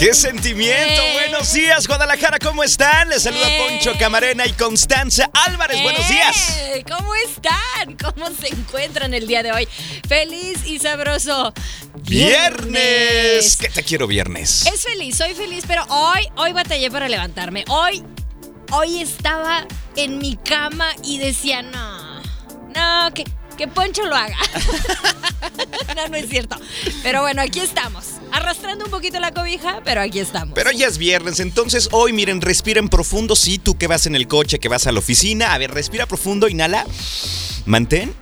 ¡Qué sentimiento! Eh. Buenos días, Guadalajara, ¿cómo están? Les saluda Eh. Poncho Camarena y Constanza Álvarez. Buenos días. ¡Eh! ¿Cómo están? ¿Cómo se encuentran el día de hoy? Feliz y sabroso. Viernes. ¿Qué te quiero viernes? Es feliz, soy feliz, pero hoy, hoy batallé para levantarme. Hoy, hoy estaba en mi cama y decía, no, no, que, que Poncho lo haga. no, no es cierto. Pero bueno, aquí estamos. Arrastrando un poquito la cobija, pero aquí estamos. Pero ya es viernes, entonces hoy miren, respiren profundo. Sí, tú que vas en el coche, que vas a la oficina. A ver, respira profundo, inhala. Mantén.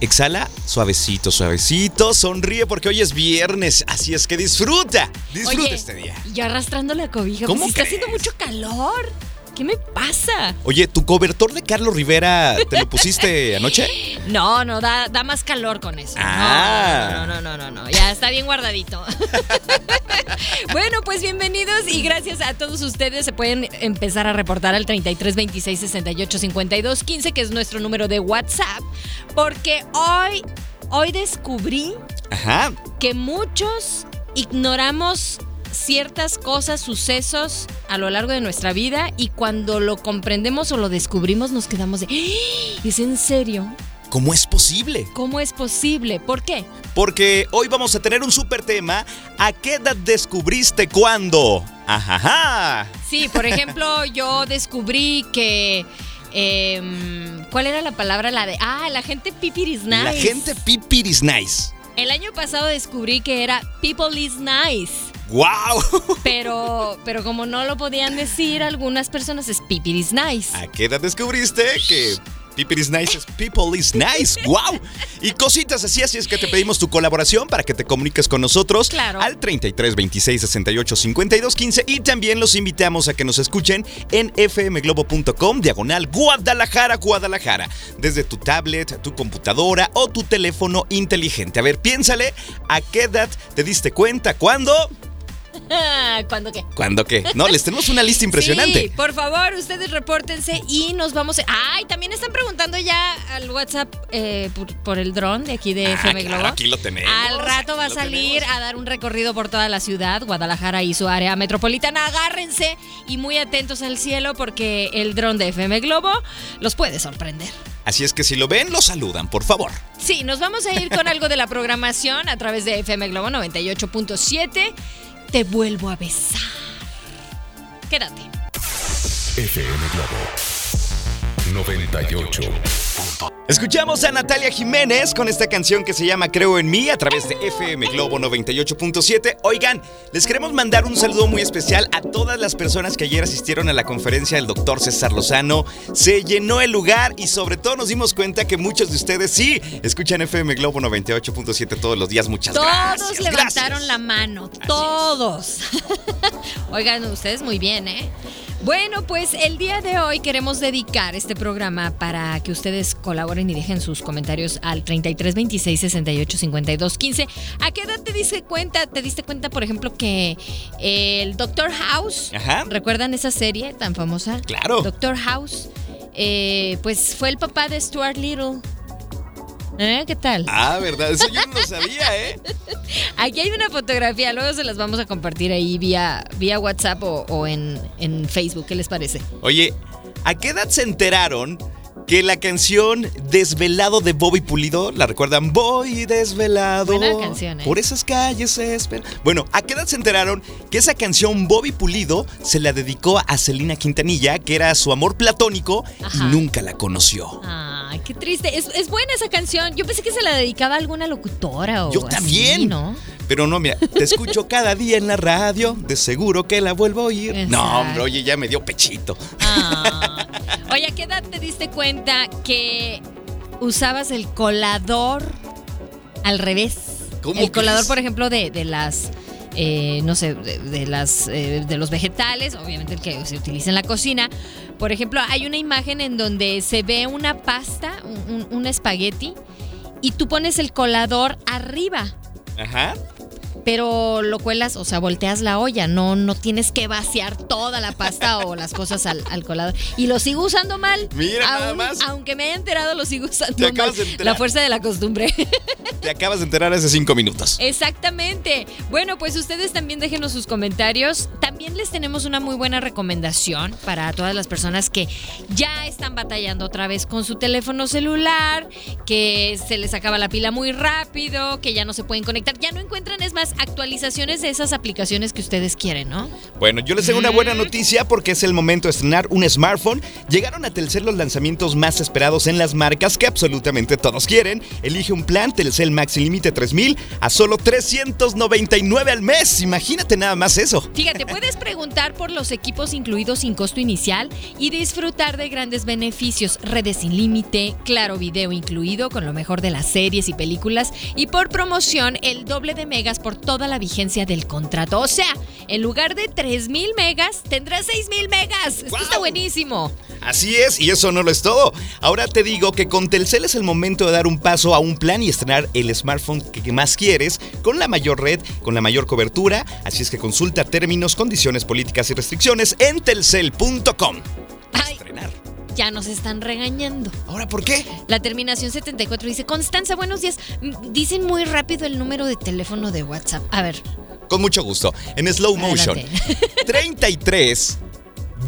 Exhala, suavecito, suavecito. Sonríe porque hoy es viernes. Así es que disfruta. Disfruta Oye, este día. Y yo arrastrando la cobija. ¿Cómo pues, está haciendo mucho calor. ¿Qué me pasa? Oye, ¿tu cobertor de Carlos Rivera te lo pusiste anoche? No, no, da, da más calor con eso. Ah. No, no, no, no, no, no, ya está bien guardadito. bueno, pues bienvenidos y gracias a todos ustedes. Se pueden empezar a reportar al 33 26 68 52 15, que es nuestro número de WhatsApp, porque hoy, hoy descubrí Ajá. que muchos ignoramos ciertas cosas, sucesos a lo largo de nuestra vida y cuando lo comprendemos o lo descubrimos nos quedamos de, "¡Ah! ¿es en serio? ¿Cómo es posible? ¿Cómo es posible? ¿Por qué? Porque hoy vamos a tener un super tema. ¿A qué edad descubriste cuándo? Ajaja. Sí, por ejemplo, yo descubrí que... em, ¿Cuál era la palabra? La de... Ah, la gente pipiris nice. La gente pipir is nice. El año pasado descubrí que era people is nice. ¡Wow! Pero, pero como no lo podían decir algunas personas es pipiris nice. ¿A qué edad descubriste que People is nice es people is nice? ¡Wow! Y cositas así, así es que te pedimos tu colaboración para que te comuniques con nosotros Claro. al 33 26 68 52 15 y también los invitamos a que nos escuchen en fmglobo.com diagonal Guadalajara, Guadalajara, desde tu tablet, tu computadora o tu teléfono inteligente. A ver, piénsale, ¿a qué edad te diste cuenta? ¿Cuándo? ¿Cuándo qué? ¿Cuándo qué? No, les tenemos una lista impresionante. Sí, por favor, ustedes repórtense y nos vamos. a- Ay, también están preguntando ya al WhatsApp eh, por, por el dron de aquí de Ah, FM claro, Globo. aquí lo tenemos, Al rato va a salir tenemos. a dar un recorrido por toda la ciudad, Guadalajara y su área metropolitana. Agárrense y muy atentos al cielo porque el dron de FM Globo los puede sorprender. Así es que si lo ven, lo saludan, por favor. Sí, nos vamos a ir con algo de la programación a través de FM Globo 98.7. Te vuelvo a besar. Quédate. FM Globo 98. Escuchamos a Natalia Jiménez con esta canción que se llama Creo en mí a través de FM Globo 98.7. Oigan, les queremos mandar un saludo muy especial a todas las personas que ayer asistieron a la conferencia del doctor César Lozano. Se llenó el lugar y sobre todo nos dimos cuenta que muchos de ustedes sí escuchan FM Globo 98.7 todos los días. Muchas Todos gracias. levantaron gracias. la mano, todos. Oigan, ustedes muy bien, ¿eh? Bueno, pues el día de hoy queremos dedicar este programa para que ustedes colaboren y dejen sus comentarios al 33 26 68 52 15. ¿A qué edad te diste cuenta? ¿Te diste cuenta, por ejemplo, que el Doctor House, Ajá. ¿recuerdan esa serie tan famosa? Claro. Doctor House, eh, pues fue el papá de Stuart Little. ¿Eh? ¿Qué tal? Ah, verdad, eso yo no lo sabía, ¿eh? Aquí hay una fotografía, luego se las vamos a compartir ahí vía, vía WhatsApp o, o en, en Facebook. ¿Qué les parece? Oye, ¿a qué edad se enteraron que la canción Desvelado de Bobby Pulido, ¿la recuerdan? Voy desvelado. Buena canción, ¿eh? Por esas calles espera. Bueno, ¿a qué edad se enteraron que esa canción Bobby Pulido se la dedicó a Celina Quintanilla, que era su amor platónico Ajá. y nunca la conoció? Ay, qué triste. Es, es buena esa canción. Yo pensé que se la dedicaba a alguna locutora o Yo así, también. ¿no? Pero no, mira, te escucho cada día en la radio, de seguro que la vuelvo a oír. Exacto. No, hombre, oye, ya me dio pechito. Ah. Oye, ¿a qué edad te diste cuenta que usabas el colador al revés? ¿Cómo el colador, por ejemplo, de, de las. eh, no sé, de, de las eh, de los vegetales, obviamente el que se utiliza en la cocina. Por ejemplo, hay una imagen en donde se ve una pasta, un, un- un espagueti, y tú pones el colador arriba Ajá. Pero lo cuelas, o sea, volteas la olla, no, no tienes que vaciar toda la pasta o las cosas al, al colador. Y lo sigo usando mal. Mira, nada Aún- más. Aunque me haya enterado, lo sigo usando Te mal. acabas de enterar. La fuerza de la costumbre. Te acabas de enterar hace cinco minutos. Exactamente. Bueno, pues ustedes también déjenos sus comentarios. También les tenemos una muy buena recomendación para todas las personas que ya están batallando otra vez con su teléfono celular, que se les acaba la pila muy rápido, que ya no se pueden conectar, ya no encuentran, es más, actualizaciones de esas aplicaciones que ustedes quieren, ¿no? Bueno, yo les tengo una buena noticia porque es el momento de estrenar un smartphone. Llegaron a Telcel los lanzamientos más esperados en las marcas que absolutamente todos quieren. Elige un plan Telcel Max límite 3000 a solo 399 al mes. Imagínate nada más eso. Fíjate, puedes preguntar por los equipos incluidos sin costo inicial y disfrutar de grandes beneficios, redes sin límite, claro video incluido con lo mejor de las series y películas y por promoción el doble de megas por toda la vigencia del contrato. O sea, en lugar de 3000 megas tendrás 6000 megas. Esto está buenísimo. Así es, y eso no lo es todo. Ahora te digo que con Telcel es el momento de dar un paso a un plan y estrenar el smartphone que más quieres, con la mayor red, con la mayor cobertura. Así es que consulta términos, condiciones, políticas y restricciones en telcel.com. Estrenar. Ya nos están regañando. ¿Ahora por qué? La terminación 74 dice, Constanza, buenos días. Dicen muy rápido el número de teléfono de WhatsApp. A ver, Con mucho gusto. En slow motion. Adelante. 33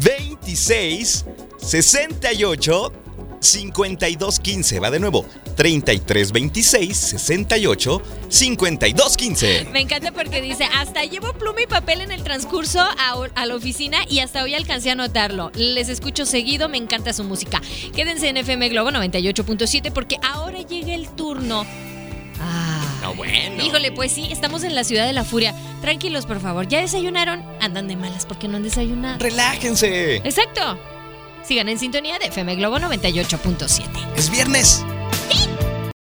26 68 52 15. Va de nuevo. 33 26 68 52 15. Me encanta porque dice, hasta llevo pluma y papel en el transcurso a, a la oficina y hasta hoy alcancé a notarlo. Les escucho seguido, me encanta su música. Quédense en FM Globo 98.7 porque ahora llega el turno. Ah. No, bueno. Híjole, pues sí, estamos en la ciudad de la furia. Tranquilos, por favor. ¿Ya desayunaron? Andan de malas porque no han desayunado. Relájense. Exacto. Sigan en sintonía de FM Globo 98.7. Es viernes.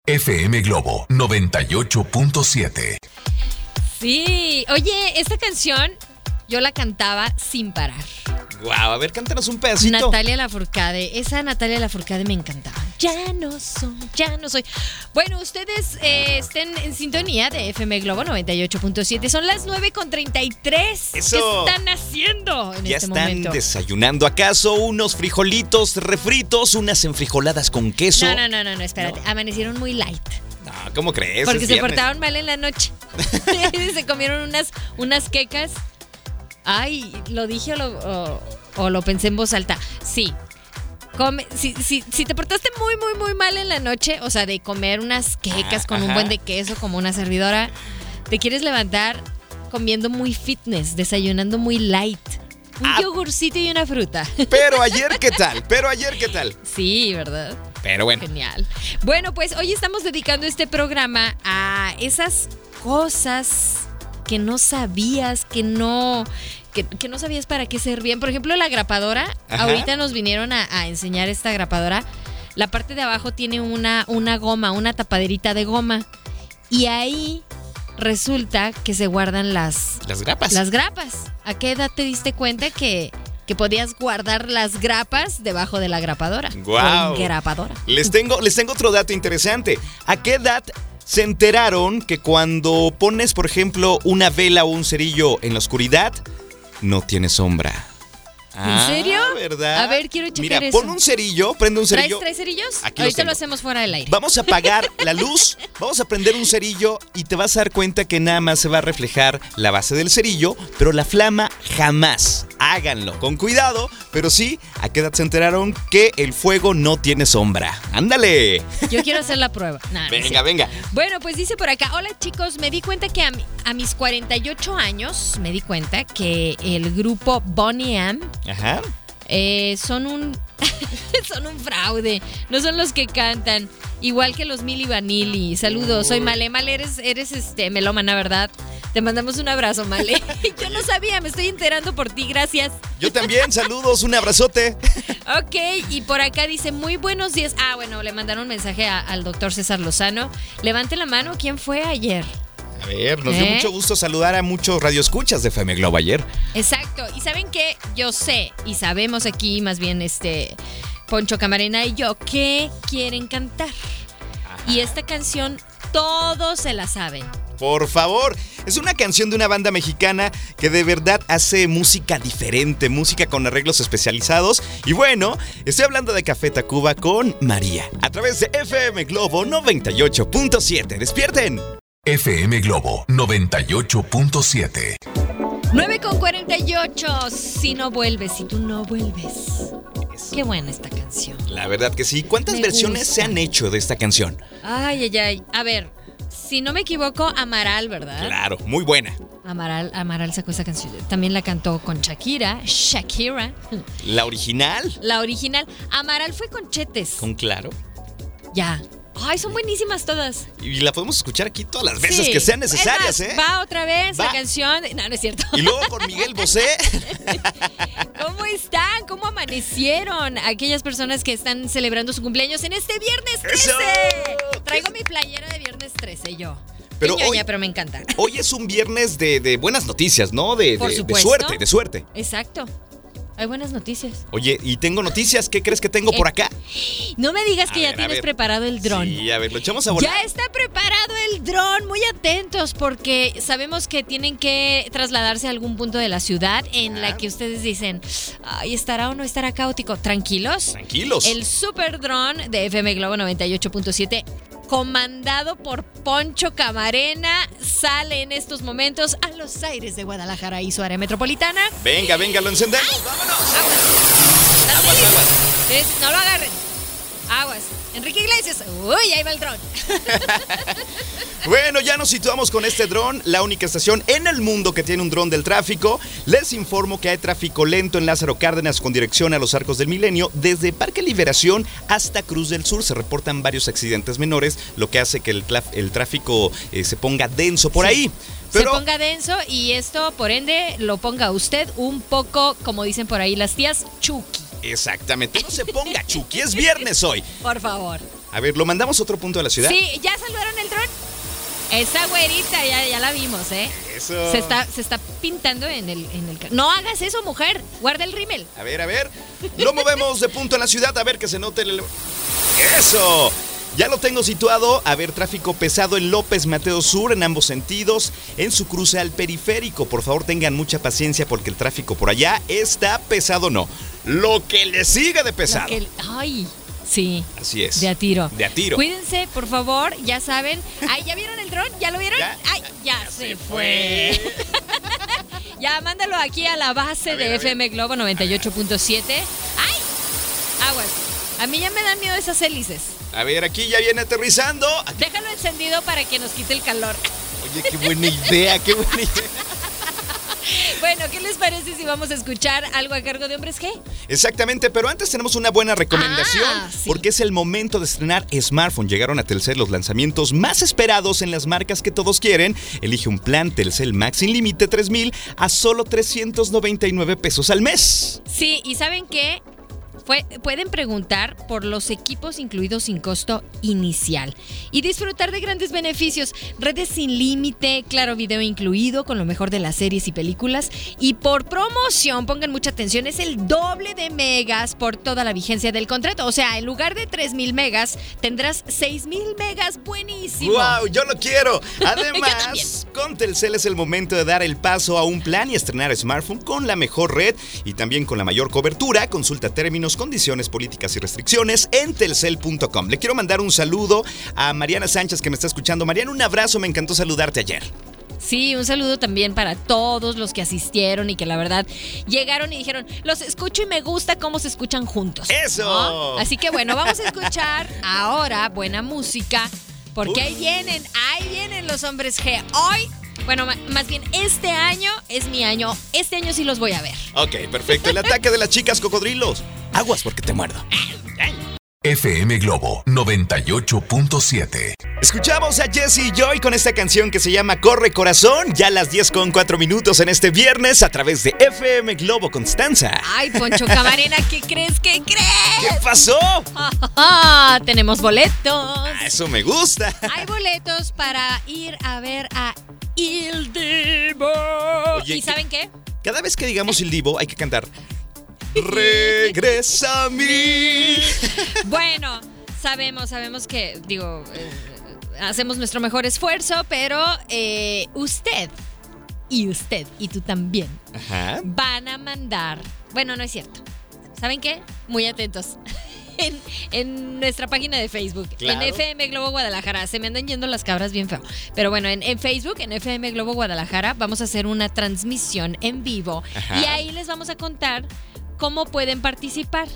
FM Globo 98.7. Sí. Oye, esta canción yo la cantaba sin parar. Wow, a ver, cántanos un pedacito. Natalia Lafourcade, esa Natalia Lafourcade me encantaba. Ya no soy, ya no soy. Bueno, ustedes eh, estén en sintonía de FM Globo 98.7. Son las 9.33. Eso. ¿Qué están haciendo en Ya este están momento? desayunando acaso unos frijolitos refritos, unas enfrijoladas con queso. No, no, no, no, no, espérate. Amanecieron muy light. No, ¿cómo crees? Porque se viernes. portaron mal en la noche. se comieron unas, unas quecas. Ay, ¿lo dije o lo, o- o lo pensé en voz alta? Sí. Come, si, si, si te portaste muy, muy, muy mal en la noche, o sea, de comer unas quecas Ah, con un buen de queso como una servidora, te quieres levantar comiendo muy fitness, desayunando muy light. Un Ah. yogurcito y una fruta. Pero ayer, ¿qué tal? Pero ayer, ¿qué tal? Sí, ¿verdad? Pero bueno. Genial. Bueno, pues hoy estamos dedicando este programa a esas cosas que no sabías, que no, que, que no sabías para qué servían. Por ejemplo, la grapadora. Ajá. Ahorita nos vinieron a, a enseñar esta grapadora. La parte de abajo tiene una, una goma, una tapaderita de goma. Y ahí resulta que se guardan las, Las grapas. las grapas. ¿A qué edad te diste cuenta que, que podías guardar las grapas debajo de la grapadora? Guau. O grapadora. Les tengo, les tengo otro dato interesante. ¿A qué edad se enteraron que cuando pones, por ejemplo, una vela o un cerillo en la oscuridad, no tiene sombra? ¿En serio? ¿verdad? A ver, quiero checar Mira, eso. pon un cerillo, prende un ¿Traes cerillo. tres cerillos? Aquí Ahorita lo hacemos fuera del aire. Vamos a apagar la luz, vamos a prender un cerillo y te vas a dar cuenta que nada más se va a reflejar la base del cerillo, pero la flama jamás, háganlo con cuidado, pero sí, ¿a qué edad se enteraron que el fuego no tiene sombra? ¡Ándale! Yo quiero hacer la prueba. Nah, Venga, venga. Bueno, pues dice por acá, hola chicos, me di cuenta que a, mi- a mis 48 años, me di cuenta que el grupo Bonnie M Ajá. eh, son un son un fraude, no son los que cantan, igual que los Mili Vanilli. Saludos, soy Male, Male, eres, eres este melómana, ¿verdad? Te mandamos un abrazo, Male. Yo no sabía, me estoy enterando por ti, gracias. Yo también, saludos, un abrazote. Ok, y por acá dice, muy buenos días. Ah, bueno, le mandaron un mensaje a- al doctor César Lozano. Levante la mano, ¿quién fue ayer? A ver, nos dio ¿Eh? mucho gusto saludar a muchos radioescuchas de FM Globo ayer. Exacto. Y saben que yo sé, y sabemos aquí, más bien este Poncho Camarena y yo, que quieren cantar. Y esta canción todos se la saben. Por favor, es una canción de una banda mexicana que de verdad hace música diferente, música con arreglos especializados. Y bueno, estoy hablando de Café Tacuba con María, a través de FM Globo 98.7. ¡Despierten! FM Globo 98.7. 9 con 48. Si no vuelves, si tú no vuelves. Qué buena esta canción. La verdad que sí. ¿Cuántas Me versiones gusta. se han hecho de esta canción? Ay, ay, ay. A ver, si no me equivoco, Amaral, ¿verdad? Claro, muy buena. Amaral, Amaral sacó esa canción. También la cantó con Shakira. Shakira. La original, La original. Amaral fue con Chetes. con claro. Ya. Ay, son buenísimas todas. Y la podemos escuchar aquí todas las veces Sí. que sean necesarias, Es ¿eh? Va otra vez Va. la canción. No, no es cierto. Y luego con Miguel Bosé. ¿Cómo están? ¿Cómo amanecieron aquellas personas que están celebrando su cumpleaños en este viernes 13? ¡Eso! Traigo mi playera de viernes 13 yo. Pero ñoña, hoy- pero me encanta. Hoy es un viernes de, de buenas noticias, ¿no? De, suerte, de suerte. Exacto. Hay buenas noticias. Oye, y tengo noticias. ¿Qué crees que tengo por acá? No me digas A que ya ver, tienes preparado el dron. Sí, a ver, lo echamos a volar. Ya está preparado el dron, muy atentos porque sabemos que tienen que trasladarse a algún punto de la ciudad en la que ustedes dicen, ay, estará o no estará caótico. Tranquilos. Tranquilos. El super dron de FM Globo 98.7 comandado por Poncho Camarena sale en estos momentos a los aires de Guadalajara y su área metropolitana. Venga, venga, lo encendemos. ¡Vámonos! Aguas. Aguas, aguas. No lo agarren. Aguas. Enrique Iglesias. Uy, ahí va el dron. Bueno, ya nos situamos con este dron, la única estación en el mundo que tiene un dron del tráfico. Les informo que hay tráfico lento en Lázaro Cárdenas con dirección a los Arcos del Milenio. Desde Parque Liberación hasta Cruz del Sur se reportan varios accidentes menores, lo que hace que el, tráfico eh, se ponga denso por Sí. ahí. Pero Se ponga denso y esto, por ende, lo ponga usted un poco, como dicen por ahí las tías, chuki. Exactamente, no se ponga Chucky, es viernes hoy. Por favor. A ver, ¿lo mandamos a otro punto de la ciudad? Sí, ¿ya saludaron el dron? Esa güerita, ya, ya la vimos, ¿eh? Eso. Se está, se está pintando en el, en el... No hagas eso, mujer. Guarda el rímel. A ver, a ver. Lo movemos de punto en la ciudad, a ver que se note el... ¡Eso! Ya lo tengo situado. A ver, tráfico pesado en López Mateo Sur en ambos sentidos, en su cruce al periférico. Por favor, tengan mucha paciencia porque el tráfico por allá está pesado, no. Lo que le siga de pesado. que- ay, sí. Así es. De a tiro. De a tiro. Cuídense, por favor, ya saben. Ay, ¿ya vieron el dron? ¿Ya lo vieron? Ya, Ay, ya, se, fue. ya, mándalo aquí a la base A ver, de. FM Globo 98.7. ¡Ay! Aguas. A mí ya me dan miedo esas hélices. A ver, aquí ya viene aterrizando. Aquí- Déjalo encendido para que nos quite el calor. Oye, qué buena idea, qué buena idea. Bueno, ¿qué les parece si vamos a escuchar algo a cargo de Hombres G? Exactamente, pero antes tenemos una buena recomendación Ah, sí. porque es el momento de estrenar smartphone. Llegaron a Telcel los lanzamientos más esperados en las marcas que todos quieren. Elige un plan Telcel Max sin límite 3000 a solo 399 pesos al mes. Sí, y ¿saben qué? Fue- pueden preguntar por los equipos incluidos sin costo inicial y disfrutar de grandes beneficios, redes sin límite, claro video incluido con lo mejor de las series y películas y por promoción, pongan mucha atención, es el doble de megas por toda la vigencia del contrato, o sea, en lugar de 3000 megas tendrás 6000 megas, buenísimo. ¡Wow! Yo lo quiero. Además, con Telcel es el momento de dar el paso a un plan y estrenar smartphone con la mejor red y también con la mayor cobertura. Consulta términos, condiciones, políticas y restricciones en telcel.com. Le quiero mandar un saludo a Mariana Sánchez que me está escuchando. Mariana, un abrazo, me encantó saludarte ayer. Sí, un saludo también para todos los que asistieron y que la verdad llegaron y dijeron, los escucho y me gusta cómo se escuchan juntos. ¡Eso! ¿no? Así que bueno, vamos a escuchar ahora buena música, porque ahí vienen, ahí vienen los hombres G. Hoy, bueno, más bien este año es mi año, este año sí los voy a ver. Ok, perfecto. El ataque de las chicas cocodrilos. Aguas porque te muerdo. FM Globo 98.7. Escuchamos a Jesse y Joy con esta canción que se llama Corre Corazón, ya a las 10 con 4 minutos en este viernes a través de FM Globo Constanza. Ay, Poncho Camarena, ¿qué crees? ¿Qué ¿Qué crees? pasó? Ah, tenemos boletos. Ah, Eso me gusta. Hay boletos para ir a ver a Il Divo. Oye, ¿Y ¿qué- saben qué? Cada vez que digamos el divo hay que cantar. Regresa a mí. Bueno, sabemos, sabemos que, digo, eh, hacemos nuestro mejor esfuerzo, pero eh, usted y usted y tú también Ajá. van a mandar. Bueno, no es cierto. ¿Saben qué? Muy atentos. En, en nuestra página de Facebook, Claro. en FM Globo Guadalajara. Se me andan yendo las cabras bien feo. Pero bueno, en, en Facebook, en FM Globo Guadalajara, vamos a hacer una transmisión en vivo. Ajá. Y ahí les vamos a contar cómo pueden participar.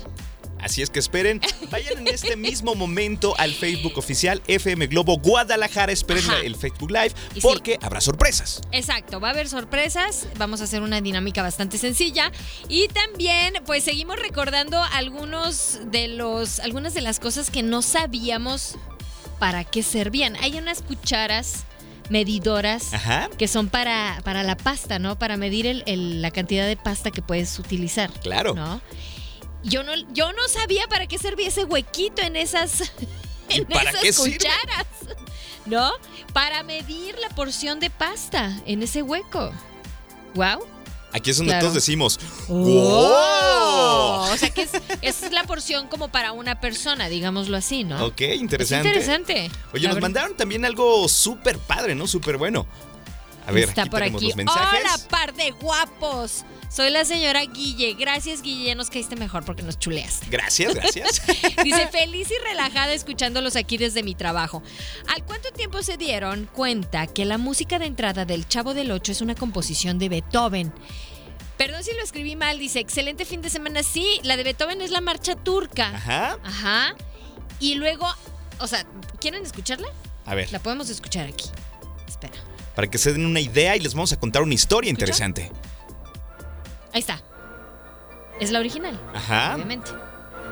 Así es que esperen, vayan en este mismo momento al Facebook oficial FM Globo Guadalajara. Esperen Ajá. el Facebook Live sí. porque habrá sorpresas. Exacto, va a haber sorpresas, vamos a hacer una dinámica bastante sencilla y también pues seguimos recordando algunos de los algunas de las cosas que no sabíamos para qué servían. Hay unas cucharas medidoras Ajá. que son para, para la pasta, ¿no? Para medir el- el- la cantidad de pasta que puedes utilizar. Claro. ¿No? Yo no, yo no sabía para qué servía ese huequito en esas, ¿Y en para esas qué sirve? cucharas. ¿No? Para medir la porción de pasta en ese hueco. Wow. Aquí es donde Claro. todos decimos, ¡Oh! ¡Wow! O sea que es, es la porción como para una persona, digámoslo así, ¿no? Ok, Es interesante. interesante. Oye, La nos verdad. mandaron también algo súper padre, ¿no? Súper bueno. A ver, Está aquí por aquí. los mensajes. Hola, par de guapos. Soy la señora Guille. Gracias, Guille. Ya nos caíste mejor porque nos chuleaste. Gracias, gracias. Dice, feliz y relajada escuchándolos aquí desde mi trabajo. ¿Al cuánto tiempo se dieron cuenta que la música de entrada del Chavo del Ocho es una composición de Beethoven? Perdón si lo escribí mal, dice, excelente fin de semana. Sí, la de Beethoven es la marcha turca. Ajá. Ajá. Y luego, o sea, ¿quieren escucharla? A ver, La podemos escuchar aquí. Espera. Para que se den una idea y les vamos a contar una historia interesante. Ahí está. Es la original. Ajá. Obviamente.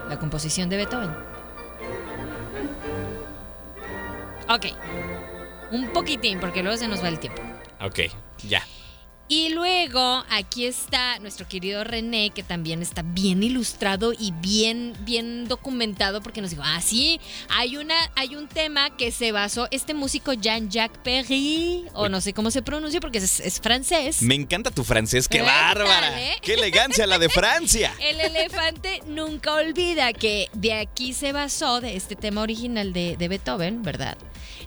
La composición de Beethoven. Ok. Un poquitín, porque luego se nos va el tiempo. Ok, ya. Y luego aquí está nuestro querido René, que también está bien ilustrado y bien, bien documentado, porque nos dijo, ah, sí, hay, una, hay un tema que se basó, este músico Jean-Jacques Perry, o no sé cómo se pronuncia, porque es, es francés. Me encanta tu francés, qué bárbara. ¿eh? Qué elegancia la de Francia. El elefante nunca olvida que de aquí se basó, de este tema original de, de Beethoven, ¿verdad?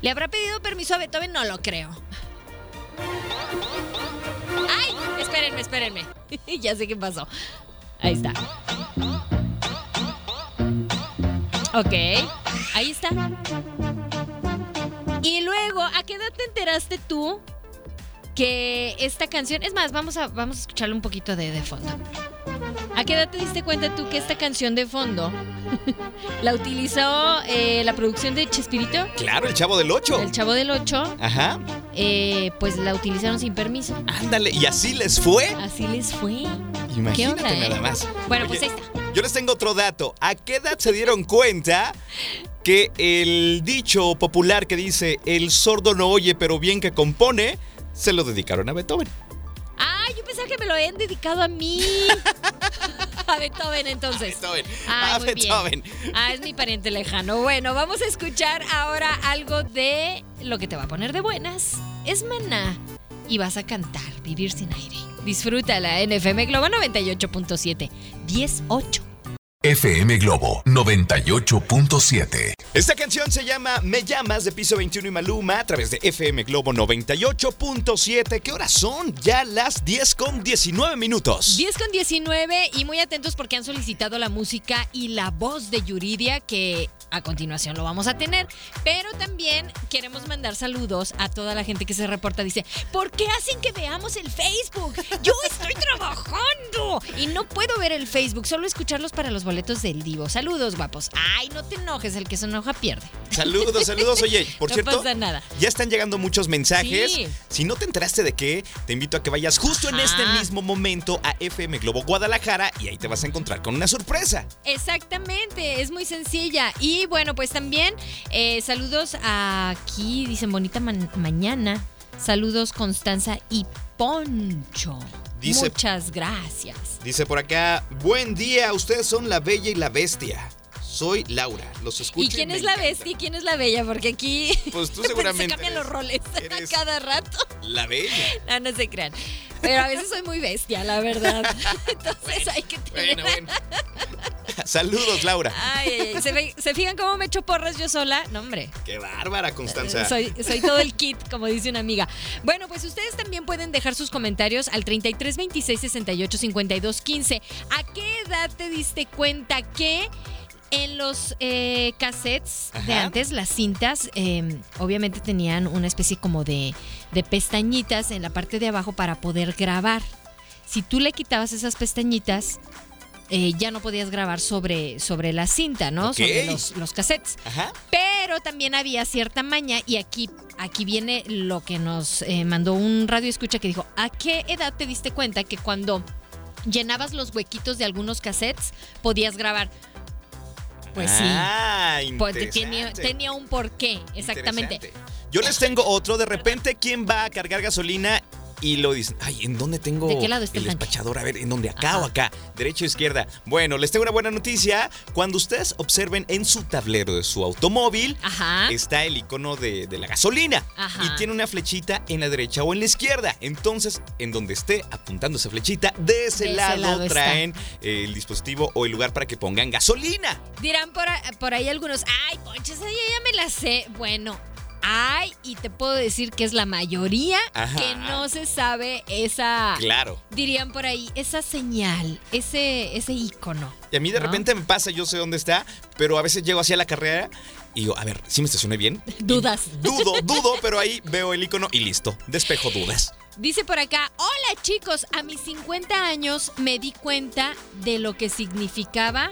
¿Le habrá pedido permiso a Beethoven? No lo creo. ¡Ay! Espérenme, espérenme. ya sé qué pasó. Ahí está. Ok, ahí está. Y luego, ¿a qué edad te enteraste tú que esta canción... Es más, vamos a, vamos a escucharle un poquito de, de fondo. ¿A qué edad te diste cuenta tú que esta canción de fondo la utilizó eh, la producción de Chespirito? Claro, el chavo del 8. El Chavo del 8, Ajá. Pues la utilizaron sin permiso. Ándale, y así les fue. Así les fue. ¿Qué Imagínate onda, eh? nada más. Bueno, Oye, pues ahí está. Yo les tengo otro dato. ¿A qué edad se dieron cuenta que el dicho popular que dice el sordo no oye pero bien que compone, se lo dedicaron a Beethoven? Ah, yo pensaba que me lo habían dedicado a mí. a Beethoven, entonces. Beethoven. Ah, a muy bien. Beethoven. Ah, es mi pariente lejano. Bueno, vamos a escuchar ahora algo de lo que te va a poner de buenas. Es maná. Y vas a cantar Vivir sin aire. Disfrútala en FM Globo 98.7. 10-8. FM Globo 98.7. Esta canción se llama Me llamas de Piso 21 y Maluma a través de FM Globo 98.7. ¿Qué horas son? Ya las 10 con 19 minutos. 10 con 19 y muy atentos porque han solicitado la música y la voz de Yuridia que a continuación lo vamos a tener. Pero también queremos mandar saludos a toda la gente que se reporta. Dice, ¿por qué hacen que veamos el Facebook? Yo estoy trabajando y no puedo ver el Facebook, solo escucharlos para los boletos del Divo. Saludos, guapos. Ay, no te enojes, el que se enoja pierde. Saludos, saludos. Oye, por no cierto, pasa nada. ya están llegando muchos mensajes. Sí. Si no te enteraste de qué, te invito a que vayas justo en este mismo momento a FM Globo Guadalajara y ahí te vas a encontrar con una sorpresa. Exactamente, es muy sencilla. Y bueno, pues también eh, saludos aquí, dicen bonita mañana. Saludos Constanza y Poncho. Dice- Muchas gracias. Dice por acá, buen día, ustedes son la bella y la bestia. Soy Laura, los escucho. ¿Y quién es la encanta. bestia y quién es la bella? Porque aquí Pues tú se seguramente cambian eres- los roles a cada rato. La bella. No, no se crean. Pero a veces soy muy bestia, la verdad. Entonces hay que tener... Bueno, bueno. Saludos, Laura. Ay. ¿Se, ve- ¿Se fijan cómo me echo porras yo sola? No, hombre. Qué bárbara, Constanza. Soy, soy todo el kit, como dice una amiga. Bueno, pues ustedes también pueden dejar sus comentarios al 33 26 68 52 15. ¿A qué edad te diste cuenta que en los eh, cassettes de antes, las cintas, eh, obviamente tenían una especie como de, de pestañitas en la parte de abajo para poder grabar? Si tú le quitabas esas pestañitas, eh, ya no podías grabar sobre, sobre la cinta, ¿no? Sobre los, los cassettes. Ajá. Pero también había cierta maña y aquí, aquí viene lo que nos eh, mandó un radio escucha que dijo, ¿a qué edad te diste cuenta que cuando llenabas los huequitos de algunos cassettes podías grabar? Pues sí. Ah, Pues tenía, tenía un porqué, exactamente. Yo les tengo otro. De repente, ¿quién va a cargar gasolina? Y lo dicen, ay, ¿en dónde tengo ¿De qué lado está el despachador? A ver, ¿en dónde? ¿Acá Ajá. o acá? ¿Derecha o izquierda? Bueno, les tengo una buena noticia. Cuando ustedes observen en su tablero de su automóvil, Ajá. está el icono de, de la gasolina. Ajá. Y tiene una flechita en la derecha o en la izquierda. Entonces, en donde esté apuntando esa flechita, de ese, De ese lado, traen el dispositivo o el lugar para que pongan gasolina. Dirán por, por ahí algunos, ay, ya, ya me la sé. Bueno, ay, y te puedo decir que es la mayoría Ajá. que no se sabe esa, Claro. dirían por ahí, esa señal, ese, ese icono. Y a mí de ¿no? repente me pasa, yo sé dónde está, pero a veces llego hacia la carrera y digo, a ver, ¿sí me estacioné bien? Dudas. Y dudo, dudo, pero ahí veo el icono y listo. Despejo dudas. Dice por acá, hola chicos, a mis 50 años me di cuenta de lo que significaba.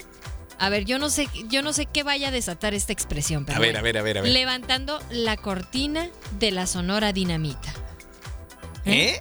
A ver, yo no sé, yo no sé qué vaya a desatar esta expresión, pero A ver, bueno. a ver, a ver, a ver. Levantando la cortina de la Sonora Dinamita. ¿Eh?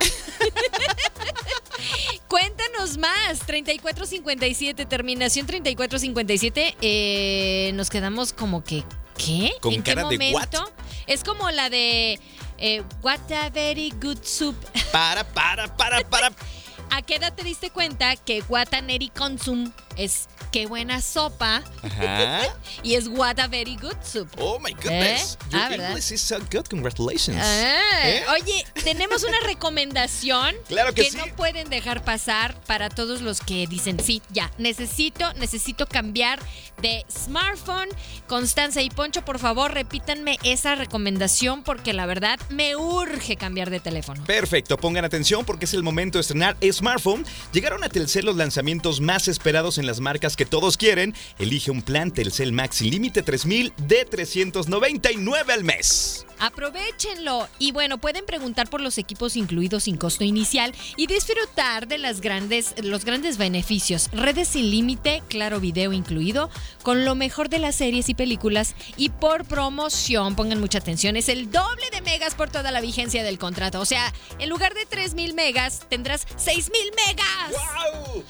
Cuéntanos más, 3457, terminación 3457. Eh, nos quedamos como que, ¿qué? Con ¿En cara qué de momento? what? Es como la de eh, What a very good soup. Para, para, para, para. ¿A qué edad te diste cuenta que very consum es qué buena sopa Ajá. y es What a very good soup? Oh my goodness. ¿Eh? Your Ah, ¿verdad? English is so good. Congratulations. Ah, ¿Eh? Oye, tenemos una recomendación Claro que sí. no pueden dejar pasar para todos los que dicen, sí, ya, necesito, necesito cambiar de smartphone. Constanza y Poncho, por favor, repítanme esa recomendación porque la verdad me urge cambiar de teléfono. Perfecto, pongan atención porque es el momento de estrenar smartphone. Llegaron a Telcel los lanzamientos más esperados en las marcas que todos quieren. Elige un plan Telcel Max límite 3000 de 399 al mes. Aprovechenlo y bueno, pueden preguntar por los equipos incluidos sin costo inicial y disfrutar de las grandes, los grandes beneficios. Redes sin límite, claro video incluido, con lo mejor de las series y películas y por promoción, pongan mucha atención, es el doble de megas por toda la vigencia del contrato. O sea, en lugar de 3000 megas, tendrás 6000 megas. ¡Wow!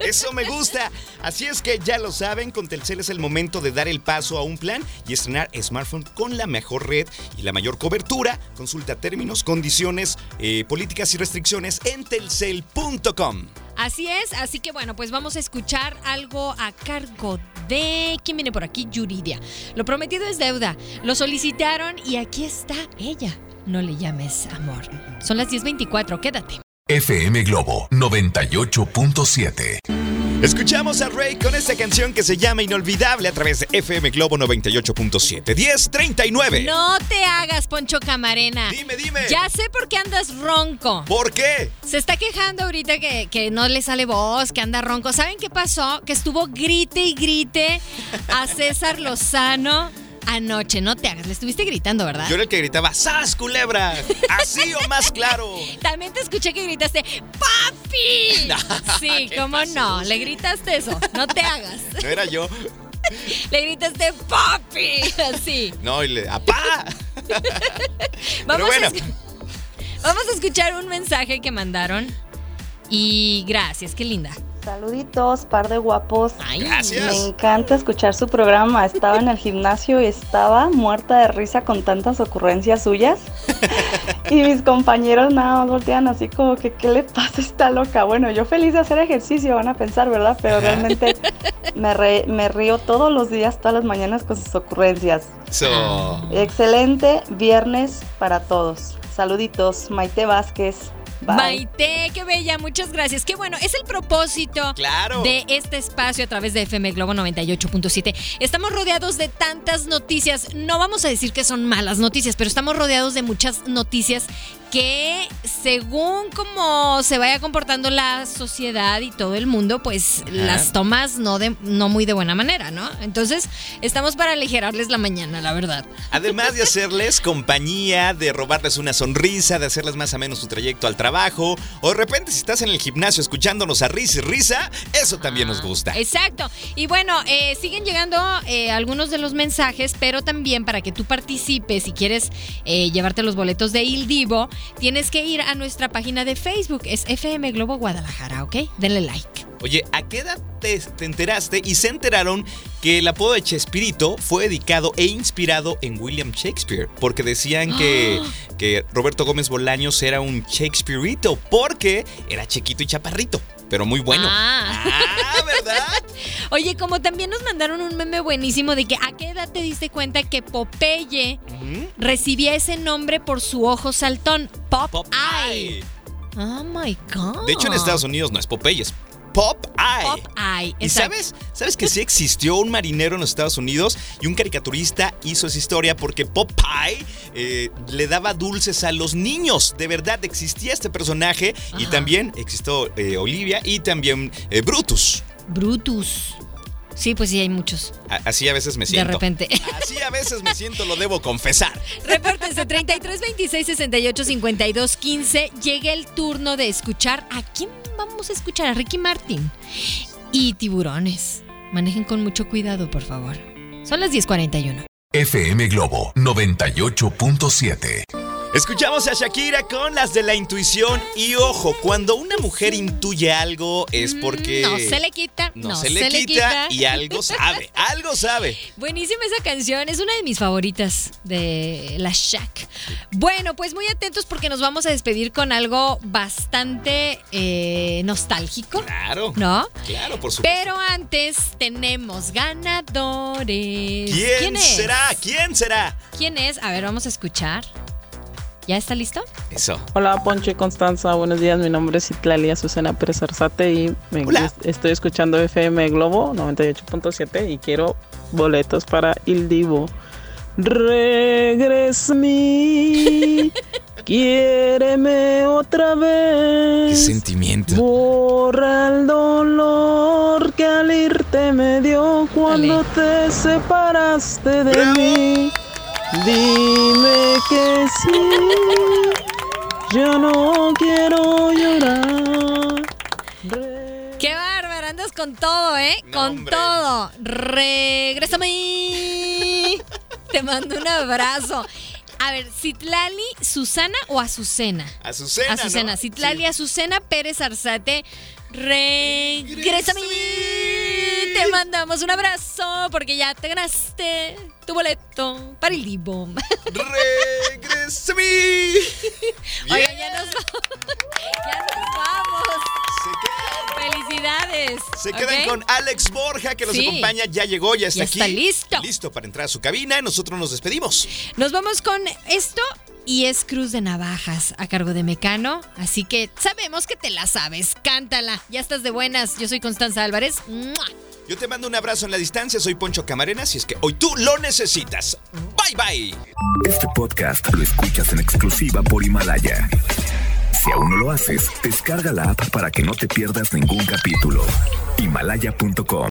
Eso me gusta. Así es que ya lo saben, con Telcel es el momento de dar el paso a un plan y estrenar smartphone con la mejor red y la mayor cobertura. Consulta términos, condiciones, eh, políticas y restricciones en telcel.com. Así es, así que bueno, pues vamos a escuchar algo a cargo de... ¿Quién viene por aquí? Yuridia. Lo prometido es deuda. Lo solicitaron y aquí está ella. No le llames amor. Son las 10.24, quédate. FM Globo 98.7. Escuchamos a Rey con esta canción que se llama Inolvidable a través de FM Globo 98.7. 1039. No te hagas, Poncho Camarena. Dime, dime. Ya sé por qué andas ronco. ¿Por qué? Se está quejando ahorita que, que no le sale voz, que anda ronco. ¿Saben qué pasó? Que estuvo grite y grite a César Lozano anoche, no te hagas. Le estuviste gritando, ¿verdad? Yo era el que gritaba, ¡Sas, culebra! Así o más claro. También te escuché que gritaste, ¡Papi! sí, ¿Qué cómo pasó? no, le gritaste eso, no te hagas. No era yo. Le gritaste, ¡Papi! Así. No, y le, ¡apá! Vamos, bueno. a vamos a escuchar un mensaje que mandaron. Y gracias, qué linda. Saluditos, par de guapos. Ay, Gracias. Me encanta escuchar su programa. Estaba en el gimnasio y estaba muerta de risa con tantas ocurrencias suyas. Y mis compañeros nada más voltean así como que, ¿qué le pasa? Está loca. Bueno, yo feliz de hacer ejercicio, van a pensar, ¿verdad? Pero realmente me, re- me río todos los días, todas las mañanas con sus ocurrencias. So, Excelente viernes para todos. Saluditos, Maite Vázquez. Bye. Maite, qué bella, muchas gracias. Qué bueno, es el propósito claro. de este espacio a través de FM Globo 98.7. Estamos rodeados de tantas noticias. No vamos a decir que son malas noticias, pero estamos rodeados de muchas noticias que según cómo se vaya comportando la sociedad y todo el mundo, pues las tomas no de no muy de buena manera, ¿no? Entonces, estamos para aligerarles la mañana, la verdad. Además de hacerles compañía, de robarles una sonrisa, de hacerles más o menos su trayecto al trabajo, o de repente si estás en el gimnasio escuchándonos a risa y risa, eso también nos gusta. Exacto. Y bueno, eh, siguen llegando eh, algunos de los mensajes, pero también para que tú participes, si quieres eh, llevarte los boletos de Il Divo, tienes que ir a nuestra página de Facebook, es FM Globo Guadalajara, ¿ok? Denle like. Oye, ¿a qué edad te, te enteraste y se enteraron que el apodo de Chespirito fue dedicado e inspirado en William Shakespeare? Porque decían que, que Roberto Gómez Bolaños era un Shakespeareito porque era chiquito y chaparrito, pero muy bueno. Ah. Ah, ¿verdad? Oye, como también nos mandaron un meme buenísimo de que a qué edad te diste cuenta que Popeye recibía ese nombre por su ojo saltón, Pop, Pop Eye. Eye. Oh my God. De hecho, en Estados Unidos no es Popeye, es Pop Eye. Pop Eye. ¿Y exacto. sabes? ¿Sabes que sí existió un marinero en los Estados Unidos y un caricaturista hizo esa historia porque Popeye eh, le daba dulces a los niños? De verdad existía este personaje y también existió eh, Olivia y también eh, Brutus. Brutus. Sí, pues sí, hay muchos. Así a veces me De siento. repente. Así a veces me siento, lo debo confesar. Repórtense 33 26 68 52 15. Llega el turno de escuchar. ¿A quién vamos a escuchar? A Ricky Martin. Y tiburones. Manejen con mucho cuidado, por favor. Son las 10:41. FM Globo 98.7. Escuchamos a Shakira con las de la intuición y ojo, cuando una mujer intuye algo es porque... Mm, No se le quita. No, se, le, quita, y algo sabe, algo sabe. Buenísima esa canción, es una de mis favoritas de la Shaq. Bueno, pues muy atentos porque nos vamos a despedir con algo bastante eh, nostálgico, Claro. ¿no? Claro, por supuesto. Pero antes tenemos ganadores. ¿Quién, es? será? ¿Quién será? ¿Quién es? A ver, vamos a escuchar. ¿Ya está listo? Eso. Hola Poncho y Constanza, buenos días, mi nombre es Itlalia Susana Pérez Arzate y me- Hola. est- estoy escuchando FM Globo 98.7 y quiero boletos para Il Divo. Regresame, quiéreme otra Qué vez. sentimiento. Borra el dolor que al irte me dio cuando te separaste de ¡Bravo! mí. Dime que sí, yo no quiero llorar. Re- ¡Qué bárbaro! Andas con todo, ¿eh? No, con hombre. todo. Regrésame. Te mando un abrazo. A ver, Citlali, Susana o Azucena? Azucena. Azucena, ¿no? Citlali, Sí. Azucena Pérez Arzate. Regrésame. Te mandamos un abrazo porque ya te ganaste tu boleto para el Divo. Regrésame. Oigan, ya nos vamos. ya nos vamos. Se quedan, Felicidades. se quedan con Alex Borja que nos Sí. acompaña. Ya llegó, ya está Ya aquí. está listo. Listo para entrar a su cabina. Nosotros nos despedimos. Nos vamos con esto y es Cruz de Navajas a cargo de Mecano. Así que sabemos que te la sabes. Cántala. Ya estás de buenas. Yo soy Constanza Álvarez. ¡Mua! Yo te mando un abrazo en la distancia. Soy Poncho Camarena. Si es que hoy tú lo necesitas. Bye bye. Este podcast lo escuchas en exclusiva por Himalaya. Si aún no lo haces, descarga la app para que no te pierdas ningún capítulo. Himalaya.com